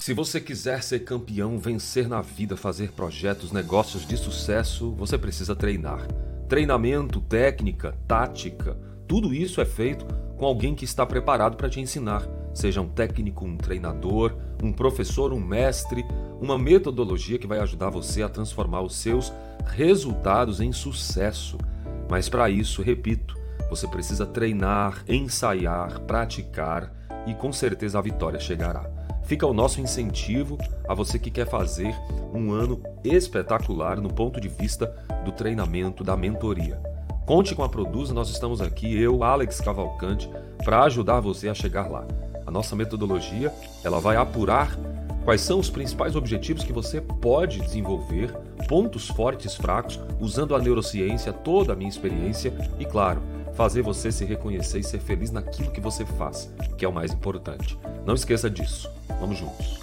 Se você quiser ser campeão, vencer na vida, fazer projetos, negócios de sucesso, você precisa treinar. Treinamento, técnica, tática, tudo isso é feito com alguém que está preparado para te ensinar. Seja um técnico, um treinador, um professor, um mestre, uma metodologia que vai ajudar você a transformar os seus resultados em sucesso. Mas para isso, repito, você precisa treinar, ensaiar, praticar e com certeza a vitória chegará. Fica o nosso incentivo a você que quer fazer um ano espetacular no ponto de vista do treinamento, da mentoria. Conte com a Produz, nós estamos aqui, eu, Alex Cavalcante, para ajudar você a chegar lá. A nossa metodologia, ela vai apurar quais são os principais objetivos que você pode desenvolver, pontos fortes, fracos, usando a neurociência, toda a minha experiência e, claro, fazer você se reconhecer e ser feliz naquilo que você faz, que é o mais importante. Não esqueça disso. Vamos juntos.